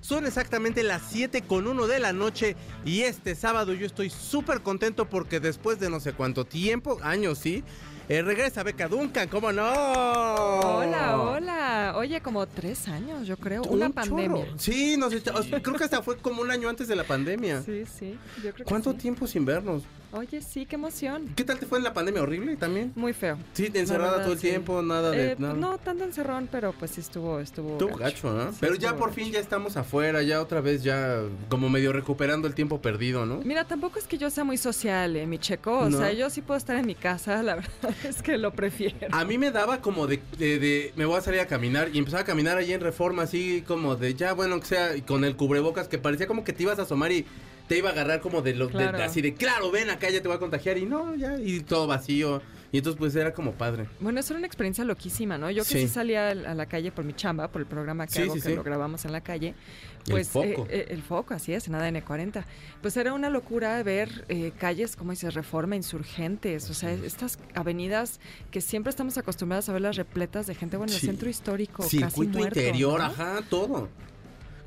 Son exactamente las 7 con 1 de la noche. Y este sábado yo estoy súper contento porque después de no sé cuánto tiempo, años sí, eh, regresa Beca Duncan, ¿cómo no? Hola, hola. Oye, como tres años, yo creo. Una Un pandemia. chorro. Sí, nos creo que hasta fue como un año antes de la pandemia. Sí, sí. Yo creo que ¿Cuánto sí. tiempo sin vernos? Oye, sí, qué emoción. ¿Qué tal te fue en la pandemia? ¿Horrible también? Muy feo. Sí, encerrada verdad, todo el sí. tiempo, nada de... Eh, nada. No tanto encerrón, pero pues sí estuvo, estuvo. Gacho, ¿no? Sí, Pero ya por fin gacho. ya estamos afuera, ya otra vez ya como medio recuperando el tiempo perdido, ¿no? Mira, tampoco es que yo sea muy social, eh, mi checo. O No. sea, yo sí puedo estar en mi casa, la verdad es que lo prefiero. A mí me daba como de, de, de- me voy a salir a caminar y empezaba a caminar allí en Reforma así como de ya bueno que sea y con el cubrebocas que parecía como que te ibas a asomar y te iba a agarrar como de lo de- así de claro ven acá ya te voy a contagiar y no ya y todo vacío y entonces pues era como padre. Bueno, eso era una experiencia loquísima, ¿no? Yo que Sí. sí, salía a la calle por mi chamba, por el programa que Sí, hago, sí, que lo grabamos en la calle. El Pues foco. eh, eh, el foco, así es, en ADN 40. Pues era una locura ver eh, calles, como dices, Reforma, Insurgentes, o sea, estas avenidas que siempre estamos acostumbrados a verlas repletas de gente, bueno, el centro histórico, casi Circuito muerto, interior, ¿no? ajá, todo.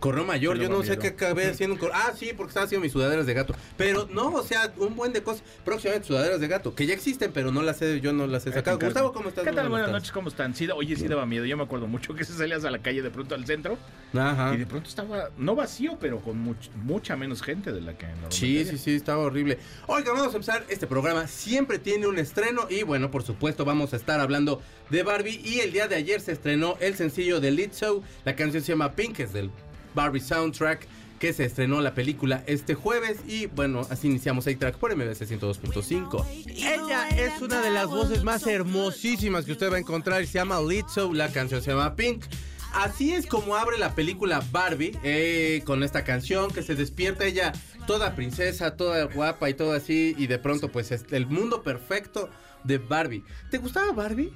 Correo mayor, yo no sé qué acabé haciendo Ah, sí, porque estaba haciendo mis sudaderas de gato. Pero no, o sea, un buen de cosas. Próximamente sudaderas de gato, que ya existen, pero no las he, yo no las he sacado. Gustavo, ¿cómo estás? ¿Qué tal? Buenas estás. noches, ¿cómo están? Sí, oye, sí daba miedo. Yo me acuerdo mucho que se salías a la calle de pronto al centro Ajá. y de pronto estaba, no vacío, pero con much- mucha menos gente de la que normalmente Sí, sí, sí, estaba horrible. Oiga, vamos a empezar. Este programa siempre tiene un estreno y bueno, por supuesto vamos a estar hablando de Barbie y el día de ayer se estrenó el sencillo de Lizzo. La canción se llama Pink, es del Barbie soundtrack que se estrenó la película este jueves y bueno, así iniciamos el track por MBC 102.5. Ella es una de las voces más hermosísimas que usted va a encontrar se llama Lizzo, la canción se llama Pink. Así es como abre la película Barbie eh, con esta canción que se despierta ella toda princesa, toda guapa y todo así y de pronto pues es el mundo perfecto de Barbie. ¿Te gustaba Barbie?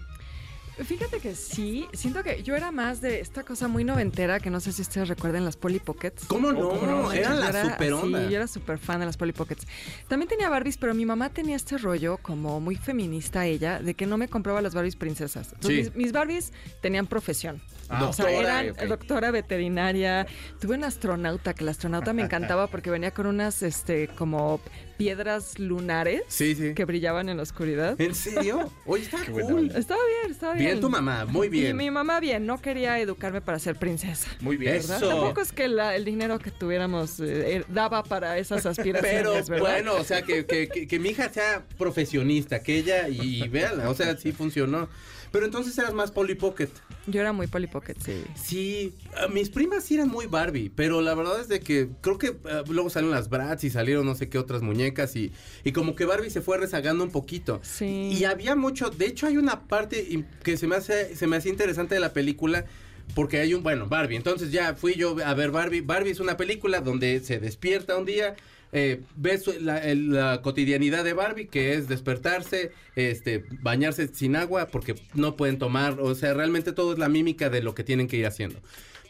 Fíjate que sí, siento que yo era más de esta cosa muy noventera, que no sé si ustedes recuerden las Polly Pockets. ¿Cómo no? Oh, no, Eran la era super onda. así, yo era súper fan de las Polly Pockets. También tenía Barbies, pero mi mamá tenía este rollo como muy feminista ella, de que no me compraba las Barbies princesas. Entonces, Sí. mis, mis Barbies tenían profesión. Ah, o sea, eran doctora veterinaria. Tuve un astronauta, que el astronauta me encantaba porque venía con unas, este, como piedras lunares Sí, sí. que brillaban en la oscuridad. ¿En serio? Oye, está Qué buena cool. Estaba bien, estaba bien. Bien tu mamá, muy Y bien. mi mamá bien, no quería educarme para ser princesa. Muy bien. Eso. Tampoco es que la- el dinero que tuviéramos eh, eh, daba para esas aspiraciones, Pero ¿verdad? bueno, o sea, que, que, que- que mi hija sea profesionista, que ella, y, y véanla, o sea, sí funcionó. Pero entonces eras más Polly Pocket. Yo era muy Polly Pocket, sí. Sí, ah, mis primas sí eran muy Barbie, pero la verdad es de que creo que ah, luego salieron las Bratz y salieron no sé qué otras muñecas y, y como que Barbie se fue rezagando un poquito. Sí. Y había mucho, de hecho hay una parte que se me hace, se me hace interesante de la película. Porque hay un, bueno, Barbie. Entonces ya fui yo a ver Barbie. Barbie es una película donde se despierta un día, eh, ves la, cotidianidad de Barbie, que es despertarse, este, bañarse sin agua, porque no pueden tomar, o sea, realmente todo es la mímica de lo que tienen que ir haciendo.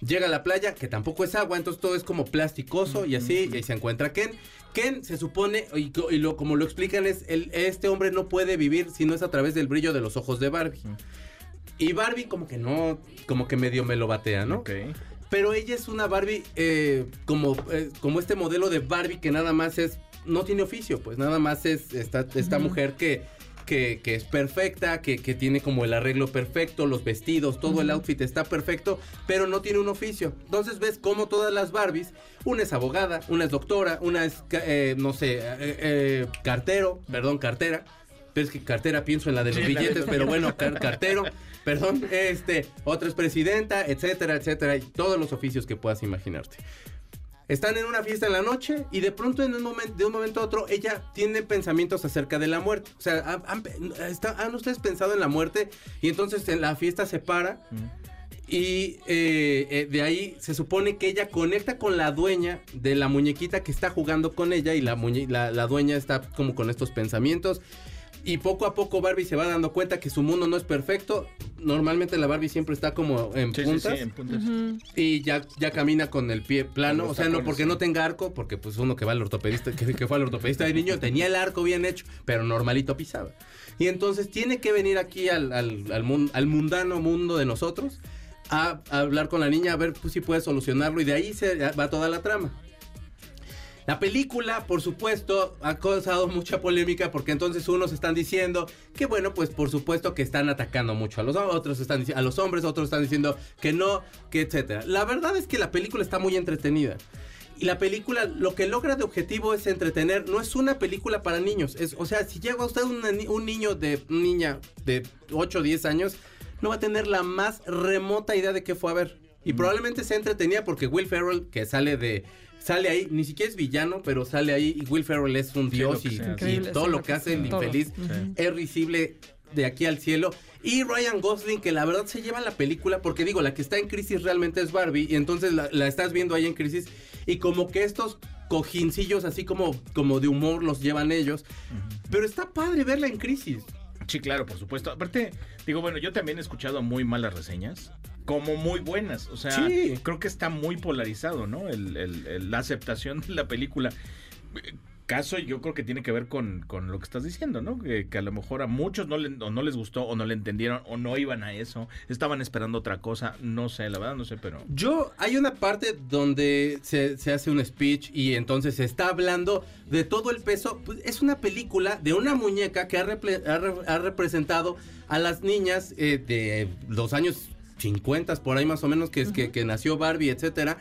Llega a la playa, que tampoco es agua, entonces todo es como plasticoso y así, y se encuentra Ken. Ken se supone, y, lo, como lo explican, es el, este hombre no puede vivir si no es a través del brillo de los ojos de Barbie. Y Barbie como que no, como que medio me lo batea, ¿no? Ok. Pero ella es una Barbie eh, como, eh, como este modelo de Barbie que nada más es, no tiene oficio, pues nada más es esta, esta mujer que, que, que es perfecta, que, que tiene como el arreglo perfecto, los vestidos, todo el outfit está perfecto, pero no tiene un oficio. Entonces ves como todas las Barbies, una es abogada, una es doctora, una es, eh, no sé, eh, eh, cartero, perdón, cartera. Pero es que cartera pienso en la de los billetes, pero bueno, car- cartero, perdón, este, otra es presidenta, etcétera, etcétera, y todos los oficios que puedas imaginarte. Están en una fiesta en la noche y de pronto en un momento, de un momento a otro, ella tiene pensamientos acerca de la muerte. O sea, han, han- está- ¿han ustedes pensado en la muerte? Y entonces en la fiesta se para Y eh, eh, de ahí se supone que ella conecta con la dueña de la muñequita que está jugando con ella y la dueña está como con estos pensamientos. Y poco a poco Barbie se va dando cuenta que su mundo no es perfecto. Normalmente la Barbie siempre está como en Sí, sí, sí, puntas. en puntas. Y ya, ya camina con el pie plano. O sea, no porque sí. no tenga arco, porque pues uno que va al ortopedista, que, que fue al ortopedista de niño, tenía el arco bien hecho, pero normalito pisaba. Y entonces tiene que venir aquí al, al, al mun- al mundano mundo de nosotros a, a hablar con la niña, a ver pues, si puede solucionarlo. Y de ahí se va toda la trama. La película, por supuesto, ha causado mucha polémica porque entonces unos están diciendo que bueno, pues por supuesto que están atacando mucho a los otros están a los hombres, otros están diciendo que no, que etcétera. La verdad es que la película está muy entretenida. Y la película lo que logra de objetivo es entretener, no es una película para niños. Es, o sea, si llega usted una un niño de niña de 8 o 10 años, no va a tener la más remota idea de qué fue a ver. Y probablemente se entretenía porque Will Ferrell, que sale de. Sale ahí, ni siquiera es villano, pero sale ahí y Will Ferrell es un Sí, dios y, todo lo que hace el infeliz es risible de aquí al cielo. Y Ryan Gosling, que la verdad se lleva la película, porque digo, la que está en crisis realmente es Barbie, y entonces la, la estás viendo ahí en crisis, y como que estos cojincillos así como, como de humor los llevan ellos. Pero está padre verla en crisis. Sí, claro, por supuesto. Aparte, digo, bueno, yo también he escuchado muy malas reseñas, como muy buenas. O sea, Sí. creo que está muy polarizado, ¿no? El- el- el- la aceptación de la película. Caso, yo creo que tiene que ver con, con lo que estás diciendo, ¿no? Que, que a lo mejor a muchos no, le- o no les gustó, o no le entendieron, o no iban a eso, estaban esperando otra cosa, no sé, la verdad no sé, pero... Yo, hay una parte donde se, se hace un speech y entonces se está hablando de todo el peso. Pues, es una película de una muñeca que ha, reple- ha re- ha representado a las niñas eh, de los años 50, por ahí más o menos, que, es que, que nació Barbie, etcétera.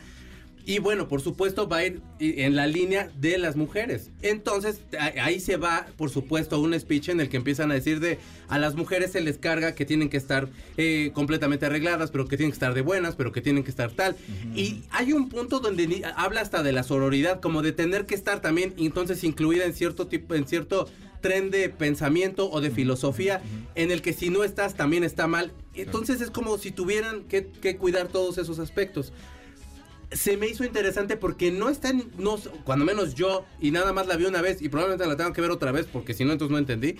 Y bueno, por supuesto va a ir en la línea de las mujeres. Entonces, a- ahí se va, por supuesto, un speech en el que empiezan a decir de a las mujeres se les carga que tienen que estar eh, completamente arregladas, pero que tienen que estar de buenas, pero que tienen que estar tal. Y hay un punto donde ni- habla hasta de la sororidad, como de tener que estar también, entonces incluida en cierto tipo, en cierto tren de pensamiento o de filosofía en el que si no estás también está mal. Entonces es como si tuvieran que, que cuidar todos esos aspectos se me hizo interesante porque no está en, no, cuando menos yo, y nada más la vi una vez, y probablemente la tengo que ver otra vez, porque si no, entonces no entendí.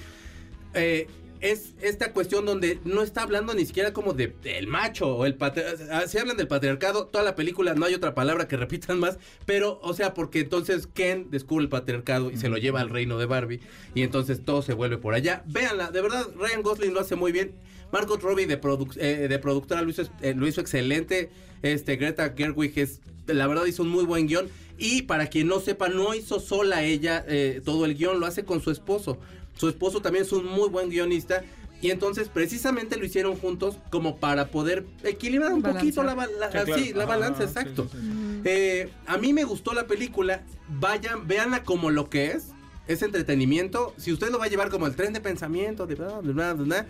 eh, es esta cuestión donde no está hablando ni siquiera como de del macho o el patriarcado. Se hablan del patriarcado, toda la película no hay otra palabra que repitan más, pero, o sea, porque entonces Ken descubre el patriarcado y se lo lleva al reino de Barbie, y entonces todo se vuelve por allá. Véanla, de verdad, Ryan Gosling lo hace muy bien. Margot Robbie de, eh, de productora lo hizo, eh, lo hizo excelente. Este, Greta Gerwig es, la verdad hizo un muy buen guion. Y para quien no sepa, no hizo sola ella eh, todo el guion, lo hace con su esposo. Su esposo también es un muy buen guionista. Y entonces precisamente lo hicieron juntos como para poder equilibrar un poquito la, ba- la- Sí, claro. sí, la Ajá, balanza, exacto. sí, sí, sí. Eh, a mí me gustó la película. Vayan, véanla como lo que es. Es entretenimiento. Si usted lo va a llevar como el tren de pensamiento, de bla, bla, bla, bla, bla,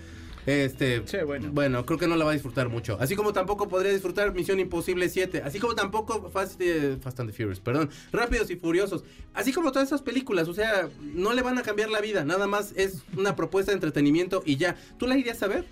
este, Sí, bueno. creo que no la va a disfrutar mucho. Así como tampoco podría disfrutar Misión Imposible 7. Así como tampoco Fast, eh, Fast and the Furious, perdón. Rápidos y Furiosos. Así como todas esas películas. O sea, no le van a cambiar la vida. Nada más es una propuesta de entretenimiento y ya. ¿Tú la irías a ver?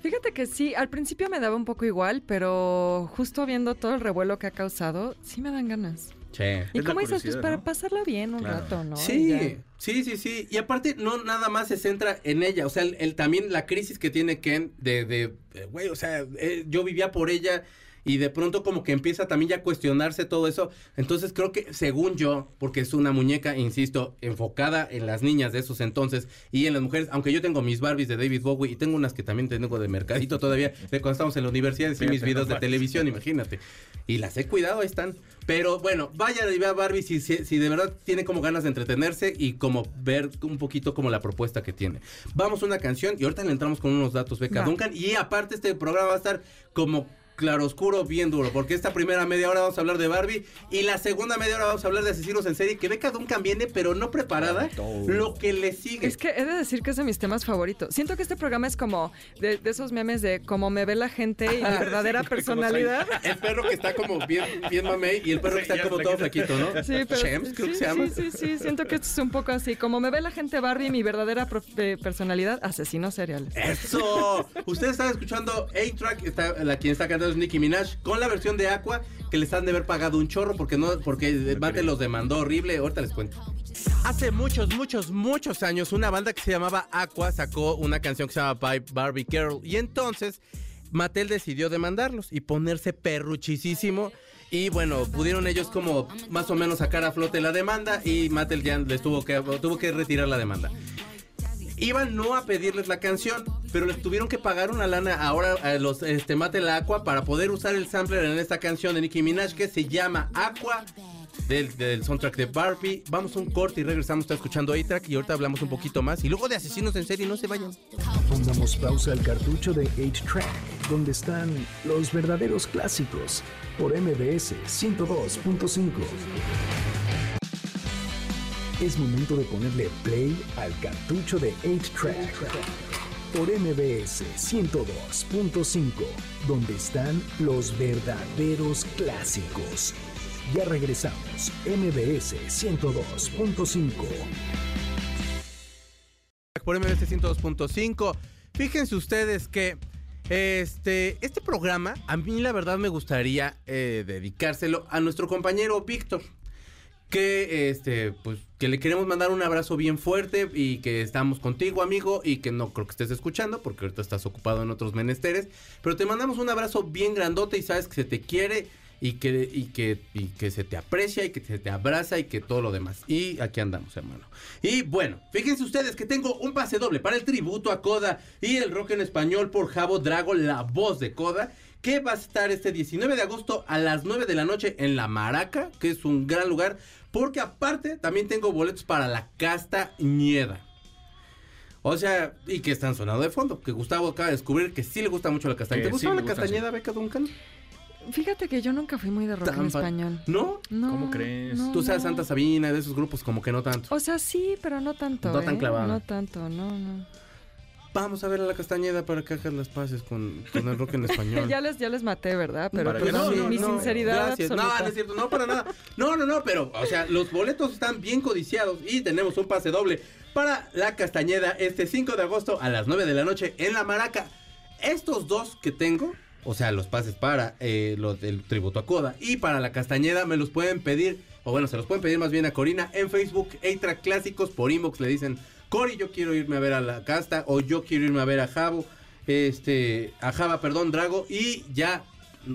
Fíjate que sí, al principio me daba un poco igual, pero justo viendo todo el revuelo que ha causado, sí me dan ganas. Sí. Y Es como dices, pues para pasarla bien un Claro. rato, ¿no? Sí, ya. sí, sí, sí. Y aparte, no nada más se centra en ella. O sea, el, el- también la crisis que tiene Ken de, de, eh, güey, o sea, eh, yo vivía por ella y de pronto como que empieza también ya a cuestionarse todo eso. Entonces creo que, según yo, porque es una muñeca, insisto, enfocada en las niñas de esos entonces y en las mujeres, aunque yo tengo mis Barbies de David Bowie y tengo unas que también tengo de mercadito todavía, de cuando estábamos en la universidad, y mis videos de televisión, imagínate. Y las he cuidado, ahí están. Pero bueno, vaya y vea Barbie si, si, si de verdad tiene como ganas de entretenerse y como ver un poquito como la propuesta que tiene. Vamos a una canción y ahorita le entramos con unos datos, Beca Va. Duncan. Y aparte este programa va a estar como claroscuro bien duro, porque esta primera media hora vamos a hablar de Barbie y la segunda media hora vamos a hablar de asesinos en serie, que Beca Duncan viene pero no preparada, lo que le sigue. Es que he de decir que es de mis temas favoritos. Siento que este programa es como de, de esos memes de cómo me ve la gente y mi verdadera Sí, personalidad. El perro que está como bien, bien mamey y el perro que está como la todo flaquito, ¿no? Sí, pero Shems, creo sí, que se llama. Sí, sí, sí, siento que esto es un poco así. Como me ve la gente Barbie, mi verdadera eh, personalidad, asesinos seriales. Eso. Ustedes están escuchando A-Track, está, la quien está cantando Verdaderos Nicki Minaj con la versión de Aqua que les han de haber pagado un chorro porque no porque Mate los demandó horrible. Ahorita les cuento. Hace muchos, muchos, muchos años una banda que se llamaba Aqua sacó una canción que se llama Barbie Girl y entonces Mattel decidió demandarlos y ponerse perruchisísimo. Y bueno, pudieron ellos como más o menos sacar a flote la demanda y Mattel ya les tuvo que, tuvo que retirar la demanda. Iban no a pedirles la canción, pero les tuvieron que pagar una lana ahora a los este, Mattel Aqua para poder usar el sampler en esta canción de Nicki Minaj que se llama Aqua del, soundtrack de Barbie. Vamos a un corte y regresamos. Está escuchando A-Track y ahorita hablamos un poquito más. Y luego de Asesinos en Serie, no se vayan. Pongamos pausa al cartucho de 8-Track, donde están los verdaderos clásicos por MBS 102.5. Es momento de ponerle play al cartucho de 8-Track por MBS 102.5, donde están los verdaderos clásicos. Ya regresamos. MBS 102.5. Por MBS 102.5. Fíjense ustedes que este, este programa, a mí la verdad me gustaría eh, dedicárselo a nuestro compañero Víctor. Que este, pues, que le queremos mandar un abrazo bien fuerte y que estamos contigo, amigo, y que no creo que estés escuchando, porque ahorita estás ocupado en otros menesteres. Pero te mandamos un abrazo bien grandote y sabes que se te quiere y que, y que, y que se te aprecia y que se te abraza y que todo lo demás. Y aquí andamos, hermano. Y bueno, fíjense ustedes que tengo un pase doble para el tributo a Coda y el rock en español por Javo Drago, la voz de Coda. Que va a estar este 19 de agosto a las 9 de la noche en La Maraca, que es un gran lugar. Porque aparte también tengo boletos para la Casta Nieda. O sea, y que están sonando de fondo. Que Gustavo acaba de descubrir que sí le gusta mucho la castañeda. ¿Te gusta la castañeda, Beca Duncan? Fíjate que yo nunca fui muy de rock en español. ¿No? No. ¿Cómo crees? Tú sabes Santa Sabina, de esos grupos como que no tanto. O sea, sí, pero no tanto. No tan ¿eh? clavado. No tanto, no, no. Vamos a ver a la Castañeda para que hagas las paces con, con el rock en español. ya, les, ya les maté, ¿verdad? Pero pues, no, mi, no, mi no, sinceridad Gracias. No, absoluta. no es cierto, no para nada. No, no, no, pero, o sea, los boletos están bien codiciados y tenemos un pase doble para la Castañeda este 5 de agosto a las 9 de la noche en La Maraca. Estos dos que tengo, o sea, los pases para eh, los del tributo a Coda y para la Castañeda me los pueden pedir, o bueno, se los pueden pedir más bien a Corina en Facebook, A-Track Clásicos, por inbox le dicen, Cori, yo quiero irme a ver a la Casta, o yo quiero irme a ver a Javo, este, a Java, perdón, Drago, y ya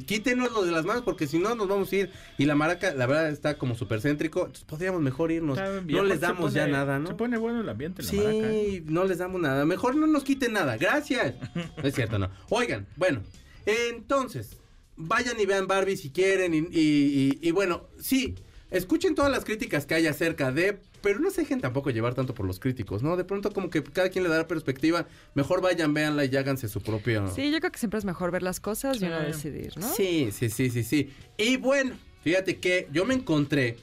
quítenos lo de las manos porque si no nos vamos a ir. Y la maraca la verdad está como súper céntrico entonces podríamos mejor irnos. No les damos ya nada no Se pone bueno el ambiente en la sí Maraca, ¿eh? no les damos nada. Mejor no nos quiten nada. Gracias. No es cierto no. Oigan bueno entonces vayan y vean Barbie si quieren y, y- y- y bueno sí escuchen todas las críticas que hay acerca de pero no se dejen tampoco llevar tanto por los críticos, ¿no? De pronto como que cada quien le da perspectiva. Mejor vayan, véanla y háganse su propio... Sí, yo creo que siempre es mejor ver las cosas y uno Sí. decidir, ¿no? Sí, sí, sí, sí, sí. Y bueno, fíjate que yo me encontré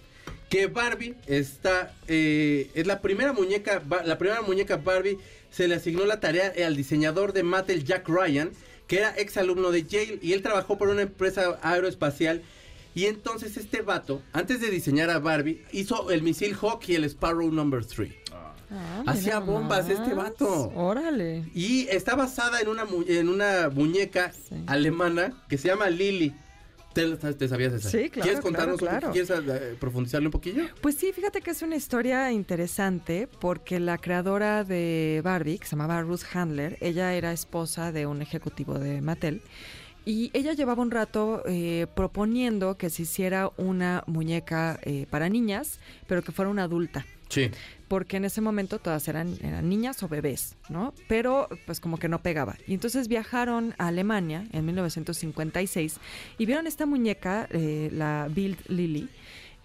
que Barbie está, eh, es la primera muñeca, la primera muñeca Barbie se le asignó la tarea al diseñador de Mattel, Jack Ryan, que era ex alumno de Yale y él trabajó por una empresa aeroespacial. Y entonces este vato, antes de diseñar a Barbie, hizo el misil Hawk y el Sparrow Number 3. Ah, Hacía mira bombas este vato. Órale. Y está basada en una, mu- en una muñeca Sí. alemana que se llama Lily. ¿Te, te sabías esa? Sí, claro, ¿Quieres contarnos claro, claro. ¿Quieres eh, profundizarle un poquillo? Pues sí, fíjate que es una historia interesante porque la creadora de Barbie, que se llamaba Ruth Handler, ella era esposa de un ejecutivo de Mattel. Y ella llevaba un rato eh, proponiendo que se hiciera una muñeca eh, para niñas, pero que fuera una adulta. Sí. porque en ese momento todas eran, eran niñas o bebés, ¿no? Pero pues como que no pegaba. Y entonces viajaron a Alemania en 1956 y vieron esta muñeca, eh, la Bild Lily.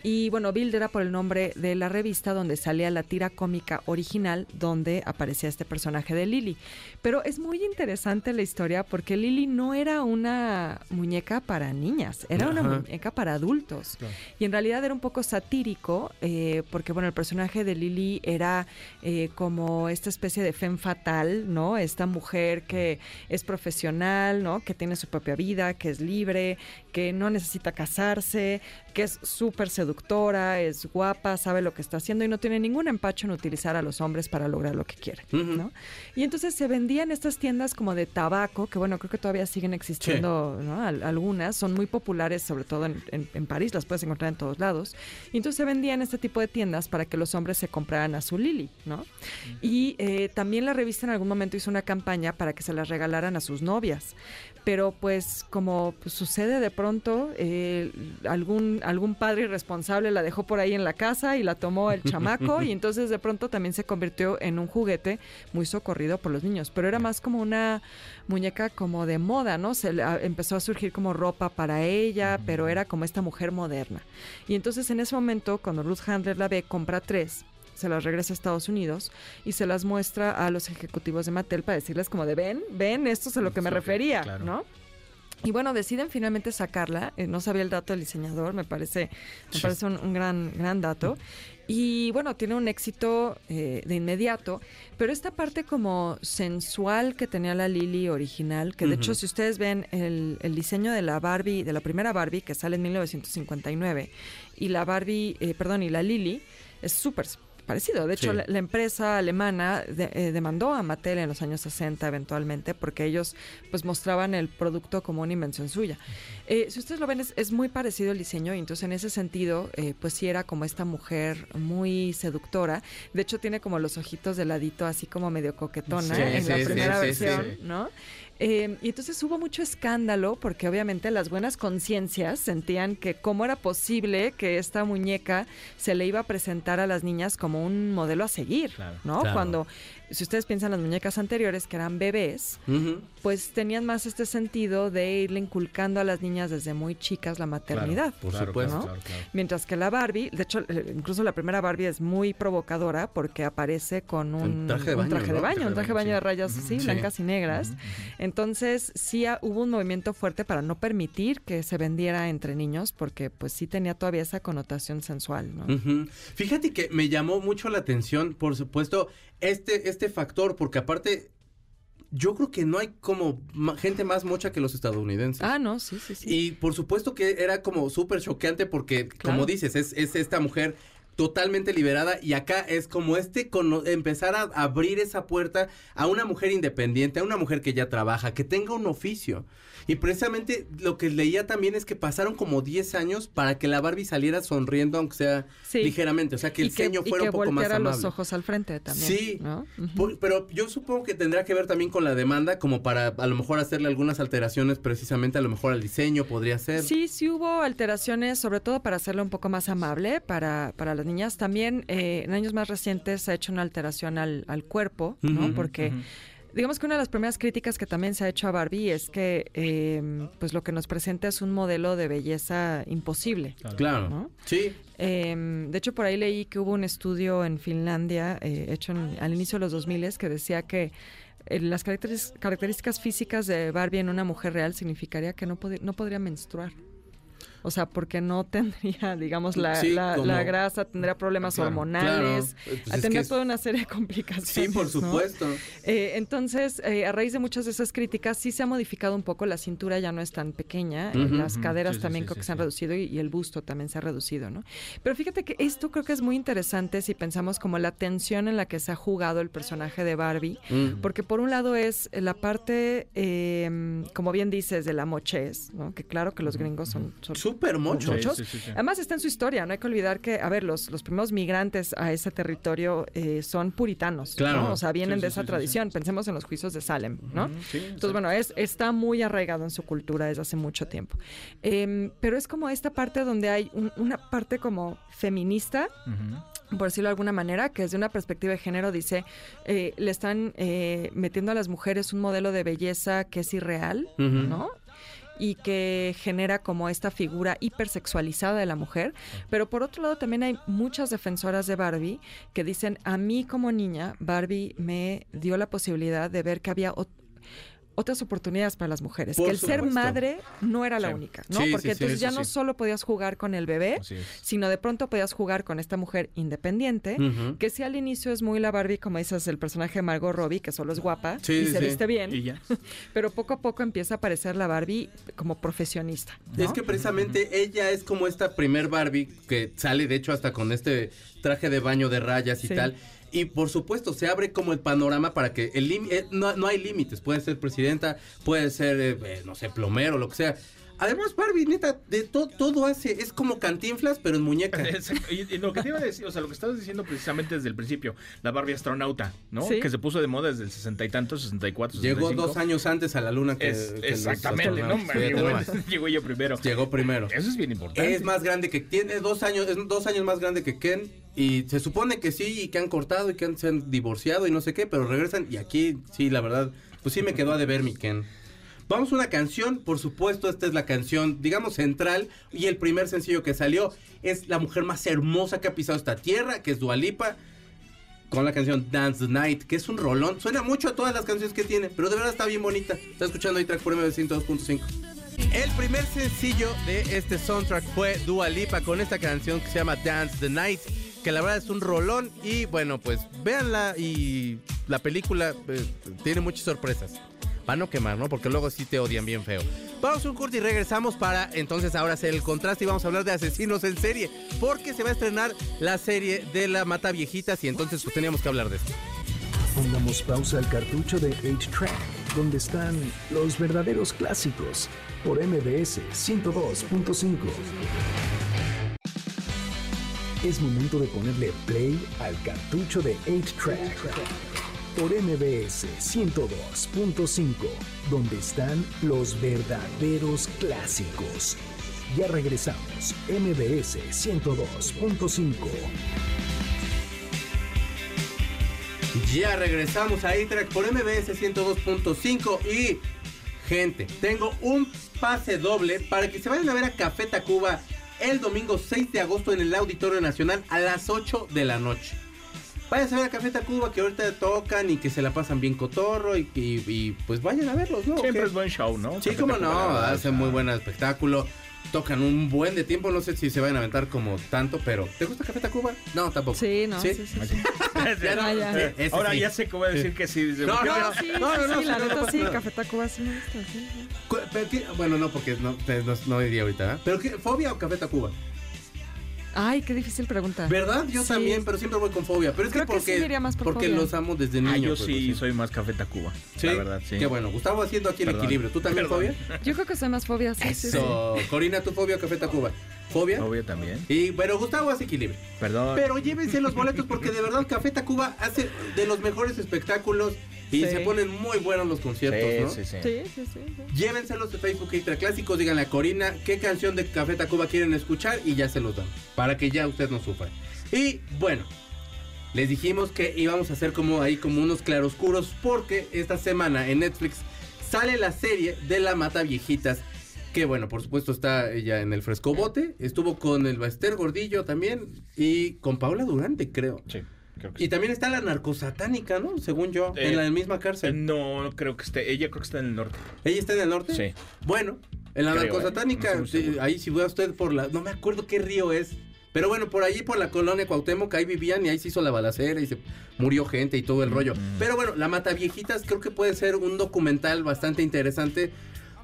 Y bueno, Bild era por el nombre de la revista donde salía la tira cómica original donde aparecía este personaje de Lily. Pero es muy interesante la historia porque Lily no era una muñeca para niñas, era una muñeca para adultos. Y en realidad era un poco satírico, eh, porque bueno, el personaje de Lily era eh, como esta especie de femme fatal, ¿no? Esta mujer que es profesional, ¿no? Que tiene su propia vida, que es libre, que no necesita casarse, que es súper seductora es guapa, sabe lo que está haciendo y no tiene ningún empacho en utilizar a los hombres para lograr lo que quiere, ¿no? Y entonces se vendían estas tiendas como de tabaco, que bueno, creo que todavía siguen existiendo algunas, son muy populares, sobre todo en, París, las puedes encontrar en todos lados. Y entonces se vendían este tipo de tiendas para que los hombres se compraran a su Lily, ¿no? Y eh, también la revista en algún momento hizo una campaña para que se las regalaran a sus novias pero pues como pues, sucede de pronto, eh, algún, algún padre irresponsable la dejó por ahí en la casa y la tomó el chamaco y entonces de pronto también se convirtió en un juguete muy socorrido por los niños, pero era más como una muñeca como de moda, ¿no? Se empezó a surgir como ropa para ella, pero era como esta mujer moderna. Y entonces en ese momento, cuando Ruth Handler la ve, compra tres se las regresa a Estados Unidos y se las muestra a los ejecutivos de Mattel para decirles como de ven, ven, esto es a lo que me refería, ¿no? Y bueno, deciden finalmente sacarla. Eh, no sabía el dato del diseñador, me parece, me parece un, gran, gran dato. Y bueno, tiene un éxito eh, de inmediato, pero esta parte como sensual que tenía la Lily original, que de hecho si ustedes ven el, el, diseño de la Barbie, de la primera Barbie que sale en 1959, y la Barbie, eh, perdón, y la Lily, es súper parecido. De hecho, la, empresa alemana eh, demandó a Mattel en los años 60 eventualmente porque ellos pues mostraban el producto como una invención suya. Eh, si ustedes lo ven, es, muy parecido el diseño y entonces en ese sentido, eh, pues sí era como esta mujer muy seductora. De hecho, tiene como los ojitos de ladito así como medio coquetona en la primera versión, ¿no? Eh, y entonces hubo mucho escándalo porque obviamente las buenas conciencias sentían que cómo era posible que esta muñeca se le iba a presentar a las niñas como un modelo a seguir, ¿no? Cuando si ustedes piensan las muñecas anteriores que eran bebés, pues tenían más este sentido de irle inculcando a las niñas desde muy chicas la maternidad. por supuesto. Mientras que la Barbie, de hecho, eh, incluso la primera Barbie es muy provocadora porque aparece con un, traje de baño, un traje de baño, un traje de baño de rayas así, blancas y negras. Entonces, sí hubo un movimiento fuerte para no permitir que se vendiera entre niños porque pues sí tenía todavía esa connotación sensual, ¿no? Fíjate que me llamó mucho la atención, por supuesto, este, este factor, porque aparte yo creo que no hay como gente más mocha que los estadounidenses. Ah, no, sí, sí, sí. Y por supuesto que era como súper choqueante porque, como dices, es, es, esta mujer totalmente liberada y acá es como este empezar a abrir esa puerta a una mujer independiente, a una mujer que ya trabaja, que tenga un oficio. Y precisamente lo que leía también es que pasaron como 10 años para que la Barbie saliera sonriendo, aunque sea ligeramente. O sea, que el ceño fuera un poco más amable. los ojos al frente también. Sí, pero yo supongo que tendrá que ver también con la demanda, como para a lo mejor hacerle algunas alteraciones precisamente a lo mejor al diseño, podría ser. Sí, sí hubo alteraciones, sobre todo para hacerlo un poco más amable para, para las niñas. También eh, en años más recientes se ha hecho una alteración al, al cuerpo, ¿no? Porque digamos que una de las primeras críticas que también se ha hecho a Barbie es que em, pues lo que nos presenta es un modelo de belleza imposible. Claro. Sí. Em, de hecho, por ahí leí que hubo un estudio en Finlandia eh, hecho al inicio de los 2000 que decía que eh, las características físicas de Barbie en una mujer real significaría que no, no podría menstruar. O sea, porque no tendría, digamos, la, la, grasa, tendría problemas hormonales, pues tendría toda una serie de complicaciones. Sí, por supuesto. Eh, entonces, eh, a raíz de muchas de esas críticas, sí se ha modificado un poco, la cintura ya no es tan pequeña, eh, las caderas también creo que se han reducido y, el busto también se ha reducido, ¿no? Pero fíjate que esto creo que es muy interesante si pensamos como la tensión en la que se ha jugado el personaje de Barbie, mm. porque por un lado es la parte, em, como bien dices, de la mochez, ¿no? Que claro que los gringos son súper muchos. Además está en su historia, no hay que olvidar que, a ver, los, los primeros migrantes a ese territorio eh, son puritanos, claro. O sea, vienen de esa tradición. Pensemos en los juicios de Salem, ¿no? Entonces, bueno, es, está muy arraigado en su cultura desde hace mucho tiempo. Em, pero es como esta parte donde hay una parte como feminista, por decirlo de alguna manera, que desde una perspectiva de género dice, eh, le están eh, metiendo a las mujeres un modelo de belleza que es irreal, ¿no? Y que genera como esta figura hipersexualizada de la mujer. Pero por otro lado también hay muchas defensoras de Barbie que dicen, a mí como niña, Barbie me dio la posibilidad de ver que había otras oportunidades para las mujeres. Por que el ser madre no era la Sí. única, ¿no? Sí, Porque sí, entonces ya no solo podías jugar con el bebé, sino de pronto podías jugar con esta mujer independiente, que sí al inicio es muy la Barbie, como dices, el personaje de Margot Robbie, que solo es guapa Sí, y sí, se sí. viste bien, Y ya. pero poco a poco empieza a aparecer la Barbie como profesionista. ¿no? Es que precisamente ella es como esta primer Barbie que sale de hecho hasta con este traje de baño de rayas y Sí. tal. Y por supuesto se abre como el panorama para que el eh, no, no hay límites. Puede ser presidenta, puede ser, eh, eh, no sé, plomero, lo que sea. Además, Barbie, neta, de to- todo hace, es como cantinflas, pero en muñeca. Y, y lo que te iba a decir, o sea, lo que estabas diciendo precisamente desde el principio, la Barbie astronauta, ¿no? Sí. Que se puso de moda desde el sesenta y tantos, 64, Llegó 65. dos años antes a la luna que, Es- que los exactamente, ¿no? Llegó, llegó yo primero. Llegó primero. Eso es bien importante. Es más grande que tiene dos años, es dos años más grande que Ken y se supone que sí y que han cortado y que han, se han divorciado y no sé qué, pero regresan y aquí sí, la verdad, pues sí me quedó a deber mi Ken. Vamos a una canción, por supuesto, esta es la canción, digamos, central y el primer sencillo que salió es la mujer más hermosa que ha pisado esta tierra, que es Dualipa, con la canción Dance the Night, que es un rolón. Suena mucho a todas las canciones que tiene, pero de verdad está bien bonita. Está escuchando ahí track por MB 102.5. El primer sencillo de este soundtrack fue Dua Lipa con esta canción que se llama Dance the Night, que la verdad es un rolón y bueno, pues véanla y la película eh, tiene muchas sorpresas. Para no quemar, ¿no? Porque luego sí te odian bien feo. Vamos un corte y regresamos para entonces ahora hacer el contraste y vamos a hablar de asesinos en serie. Porque se va a estrenar la serie de la Mata Viejitas y entonces pues teníamos que hablar de esto. Pongamos pausa al cartucho de 8-Track, donde están los verdaderos clásicos, por MBS 102.5. Es momento de ponerle play al cartucho de 8-Track, por MBS 102.5, donde están los verdaderos clásicos. Ya regresamos, MBS 102.5. Ya regresamos a A-Track por MBS 102.5 y gente, tengo un pase doble para que se vayan a ver a Café Tacuba el domingo 6 de agosto en el Auditorio Nacional a las 8 de la noche. Vayan a ver a Café Tacuba que ahorita tocan y que se la pasan bien cotorro y, y- y, pues vayan a verlos, ¿no? Siempre es buen show, ¿no? Sí, Café Tacuba, no, sea, muy buen espectáculo. Tocan un buen de tiempo, no sé si se van a aventar como tanto, pero ¿te gusta Café Tacuba? No, tampoco. Sí, no, ¿Sí? sí, sí. así. Ya no, Ah, ya. sí, ese Ahora sí. ya sé que voy a decir que sí. dice, No, ¿por qué no, No, no? sí, No, no, sí, no, sí, la neta sí. Café Tacuba sí me gusta, sí, sí. Cu- pero qué- bueno, no, porque no, no diría ahorita. ¿eh? ¿Pero qué? ¿Fobia o Café Tacuba? Ay, qué difícil pregunta. ¿Verdad? Yo Sí. también, pero siempre voy con fobia. Pero es Creo que que porque, sí iría más por porque fobia. los amo desde niño. Ah, yo pues, sí pues, soy más Café Tacuba. Sí, La verdad, sí. Qué bueno. Gustavo haciendo aquí el equilibrio. ¿Tú también Perdón. fobia? Yo creo que soy más fobia, sí, sí, sí. Eso. Corina, ¿tu fobia o Café Tacuba? ¿Fobia? Obvio también. Y, pero Gustavo hace equilibrio. Perdón. Pero llévense los boletos porque de verdad Café Tacuba hace de los mejores espectáculos y Sí. se ponen muy buenos los conciertos, sí, ¿no? sí, sí, Sí, sí, sí. sí. Llévenselos de Facebook Extra Clásicos, díganle a Corina qué canción de Café Tacuba quieren escuchar y ya se los dan, para que ya usted no sufra. Y bueno, les dijimos que íbamos a hacer como ahí como unos claroscuros porque esta semana en Netflix sale la serie de La Mata Viejitas. Que bueno, por supuesto está ella en el frescobote, estuvo con el Baester Gordillo también y con Paula Durante, creo. Sí, creo que Y sí. también está la narcosatánica, ¿no? Según yo, Eh, en la misma Eh, cárcel. No, no creo que esté. Ella creo que está en el norte. ¿Ella está en el norte? Sí. Bueno, en la Creo, narcosatánica, ¿eh? No sí, ahí si va usted por la... No me acuerdo qué río es. Pero bueno, por allí, por la colonia Cuauhtémoc, ahí vivían y ahí se hizo la balacera y se murió gente y todo el rollo. Pero bueno, La Mata Viejitas creo que puede ser un documental bastante interesante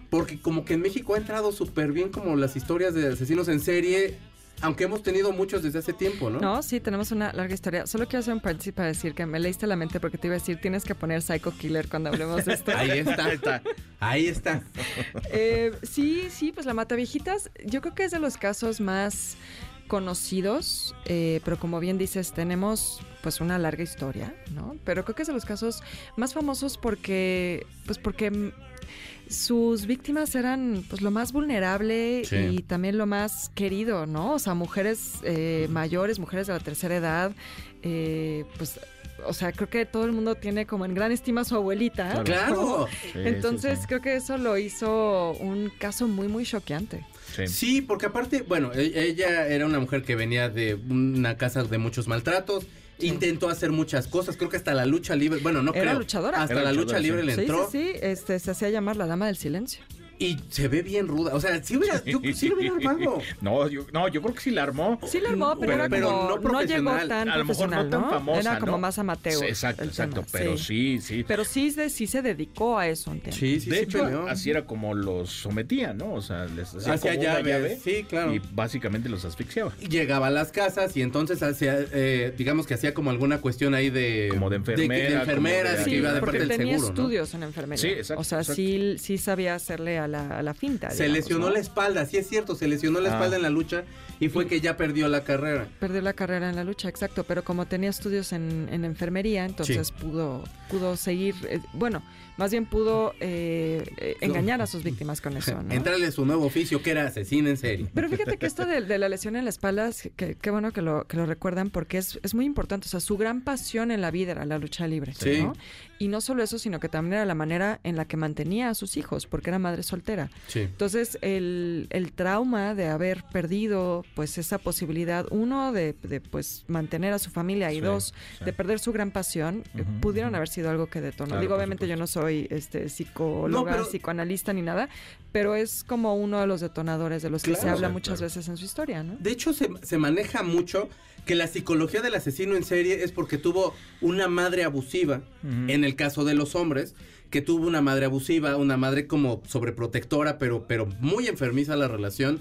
porque como que en México ha entrado súper bien como las historias de asesinos en serie, aunque hemos tenido muchos desde hace tiempo, ¿no? No, sí, tenemos una larga historia. Solo quiero hacer un paréntesis para decir que me leíste la mente porque te iba a decir, tienes que poner Psycho Killer cuando hablemos de esto. Ahí está. Ahí está. Ahí está. Eh, sí, sí, pues la Mata Viejitas, yo creo que es de los casos más conocidos, eh, pero como bien dices, tenemos pues una larga historia, ¿no? Pero creo que es de los casos más famosos porque, pues porque sus víctimas eran pues lo más vulnerable Sí. y también lo más querido, ¿no? O sea, mujeres eh, mayores, mujeres de la tercera edad, eh, pues, o sea, creo que todo el mundo tiene como en gran estima a su abuelita. Claro. Sí, Entonces sí, creo que eso lo hizo un caso muy, muy choqueante. Sí. Porque aparte, bueno, e- ella era una mujer que venía de una casa de muchos maltratos Intentó hacer muchas cosas, creo que hasta la lucha libre, bueno, no Era creo. luchadora. Hasta Era la luchadora, lucha libre sí. le Sí, entró sí, sí, este, se hacía llamar la dama del silencio. Y se ve bien ruda. O sea, sí, hubiera, yo, sí lo hubiera armado. No, yo, no, yo creo que sí la armó. Sí la armó, pero, Pero- era pero como, no no, llegó profesional. tan a lo mejor no tan famosa, Era como ¿no? más amateur. Sí, exacto, exacto. tema, pero sí, sí. Pero sí, se- sí se dedicó a eso un tiempo. Sí, sí, de sí hecho, peleó. así era como los sometía, ¿no? O sea, les hacía como una llave sí, claro. y básicamente los asfixiaba. Llegaba a las casas y entonces hacía, eh, digamos que hacía como alguna cuestión ahí de... Como de enfermera, De, enfermeras, como de- que iba de parte del tenía estudios en enfermería. Sí, exacto, O sea, sí, sí sabía hacerle a la, a la finta. Se digamos, lesionó ¿no? la espalda, sí es cierto, se lesionó la Ah. espalda en la lucha y fue que ya perdió la carrera. Perdió la carrera en la lucha, exacto. Pero como tenía estudios en, en enfermería, entonces pudo, pudo seguir. eh, bueno, más bien pudo eh, eh, engañar a sus víctimas con eso, ¿no? Entrarle su nuevo oficio que era asesino en serie. Pero fíjate que esto de, de la lesión en la espalda, es que qué bueno que lo, que lo recuerdan porque es, es muy importante. O sea, su gran pasión en la vida era la lucha libre. Sí. ¿no? Y no solo eso, sino que también era la manera en la que mantenía a sus hijos, porque era madre soltera. Sí. Entonces, el, el trauma de haber perdido, pues, esa posibilidad, uno, de, de, pues, mantener a su familia y Sí, dos, sí. de perder su gran pasión, eh, pudieron haber sido algo que detonó. Claro, Digo, obviamente yo no soy este, psicóloga, No, pero- psicoanalista ni nada, pero es como uno de los detonadores de los que se habla muchas veces en su historia, ¿no? De hecho, se, se maneja mucho que la psicología del asesino en serie es porque tuvo una madre abusiva, en el caso de los hombres, que tuvo una madre abusiva, una madre como sobreprotectora, pero, pero muy enfermiza la relación.